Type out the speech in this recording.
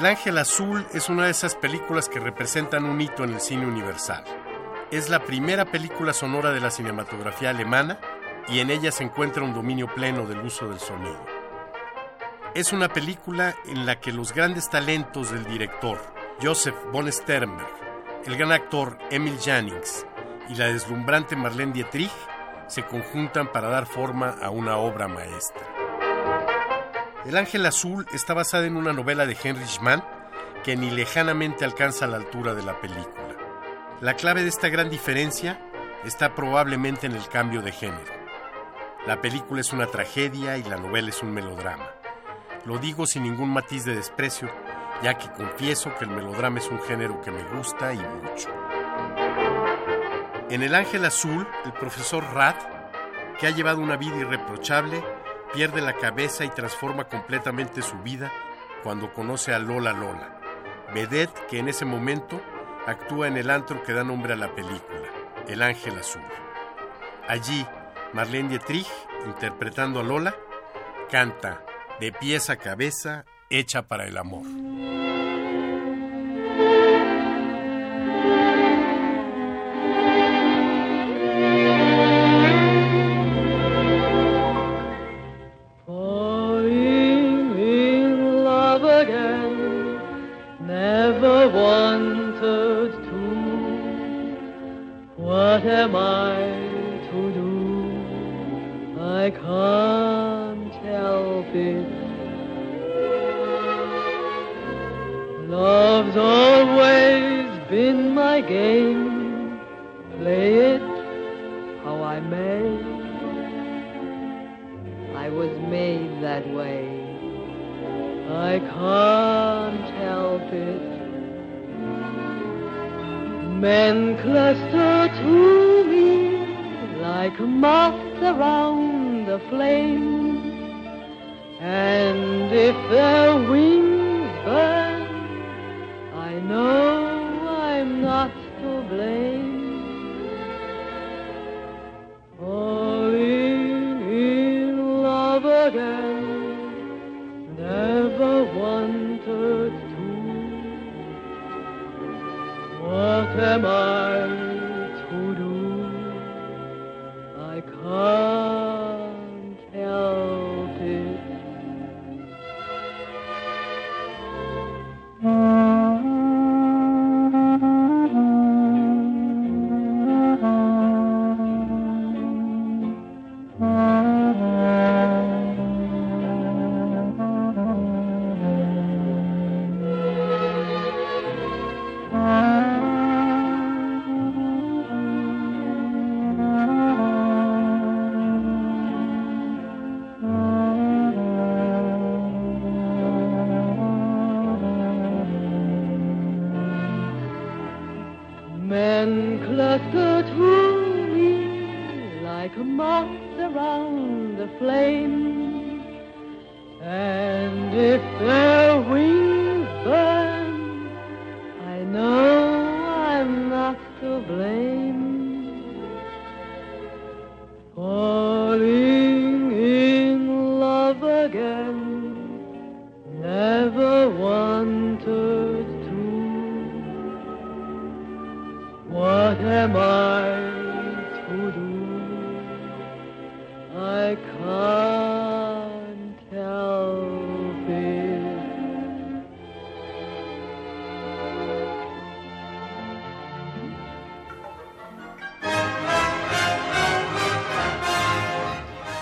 El Ángel Azul es una de esas películas que representan un hito en el cine universal. Es la primera película sonora de la cinematografía alemana y en ella se encuentra un dominio pleno del uso del sonido. Es una película en la que los grandes talentos del director, Joseph von Sternberg, el gran actor Emil Jannings y la deslumbrante Marlene Dietrich se conjuntan para dar forma a una obra maestra. El Ángel Azul está basada en una novela de Heinrich Mann que ni lejanamente alcanza la altura de la película. La clave de esta gran diferencia está probablemente en el cambio de género. La película es una tragedia y la novela es un melodrama. Lo digo sin ningún matiz de desprecio, ya que confieso que el melodrama es un género que me gusta y mucho. En El Ángel Azul, el profesor Rad, que ha llevado una vida irreprochable, pierde la cabeza y transforma completamente su vida cuando conoce a Lola Lola, vedette que en ese momento actúa en el antro que da nombre a la película, El Ángel Azul. Allí, Marlene Dietrich, interpretando a Lola, canta de pies a cabeza, hecha para el amor. What am I to do? I can't help it. Love's always been my game. Play it how I may. I was made that way. I can't help it. Men cluster to me like moths around the flame. And if their wings burn, I know I'm not to blame. Falling in love again, never wanted What am I Men cluster to me like moths around the flame. And if their wings